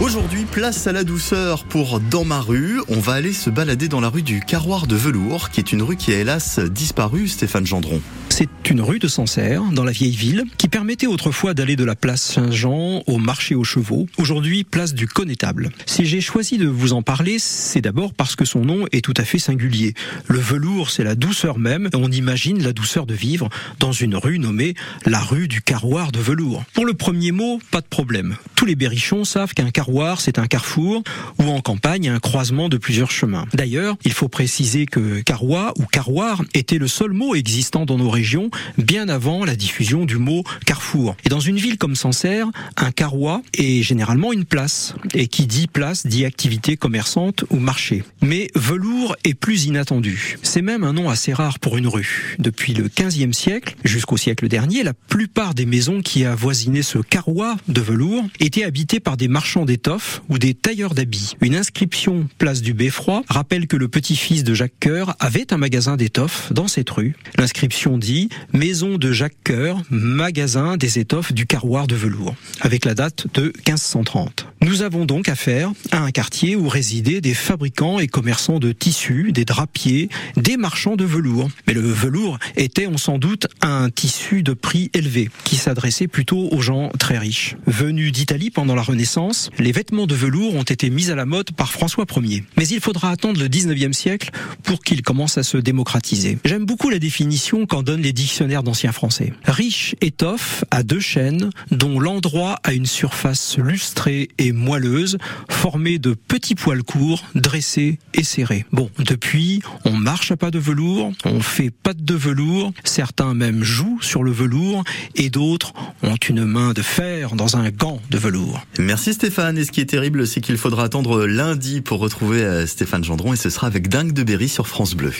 Aujourd'hui, place à la douceur pour Dans ma rue. On va aller se balader dans la rue du Carroir de Velours, qui est une rue qui a hélas disparu, Stéphane Gendron. C'est une rue de Sancerre, dans la vieille ville, qui permettait autrefois d'aller de la place Saint-Jean au marché aux chevaux. Aujourd'hui, place du Connétable. Si j'ai choisi de vous en parler, c'est d'abord parce que son nom est tout à fait singulier. Le velours, c'est la douceur même. On imagine la douceur de vivre dans une rue nommée la rue du Carroir de Velours. Pour le premier mot, pas de problème. Tous les berrichons savent qu'un carroir, c'est un carrefour, ou en campagne, un croisement de plusieurs chemins. D'ailleurs, il faut préciser que carrois ou carroir était le seul mot existant dans nos régions bien avant la diffusion du mot carrefour. Et dans une ville comme Sancerre, un carrois est généralement une place. Et qui dit place dit activité commerçante ou marché. Mais velours est plus inattendu. C'est même un nom assez rare pour une rue. Depuis le 15e siècle jusqu'au siècle dernier, la plupart des maisons qui avoisinaient ce carrois de velours étaient habitées par des marchands ou des tailleurs d'habits. Une inscription place du Beffroi rappelle que le petit-fils de Jacques Coeur avait un magasin d'étoffes dans cette rue. L'inscription dit Maison de Jacques Coeur, magasin des étoffes du carroir de velours, avec la date de 1530. Nous avons donc affaire à un quartier où résidaient des fabricants et commerçants de tissus, des drapiers, des marchands de velours. Mais le velours était, on s'en doute, un tissu de prix élevé, qui s'adressait plutôt aux gens très riches. Venus d'Italie pendant la Renaissance, vêtements de velours ont été mis à la mode par François Ier. Mais il faudra attendre le 19e siècle pour qu'ils commencent à se démocratiser. J'aime beaucoup la définition qu'en donnent les dictionnaires d'anciens français. Riche étoffe à deux chaînes, dont l'endroit a une surface lustrée et moelleuse, formée de petits poils courts, dressés et serrés. Bon, depuis, on marche à pas de velours, on fait pattes de velours, certains même jouent sur le velours, et d'autres ont une main de fer dans un gant de velours. Merci Stéphane, et ce qui est terrible, c'est qu'il faudra attendre lundi pour retrouver euh, Stéphane Gendron, et ce sera avec Dingue de Berry sur France Bleu.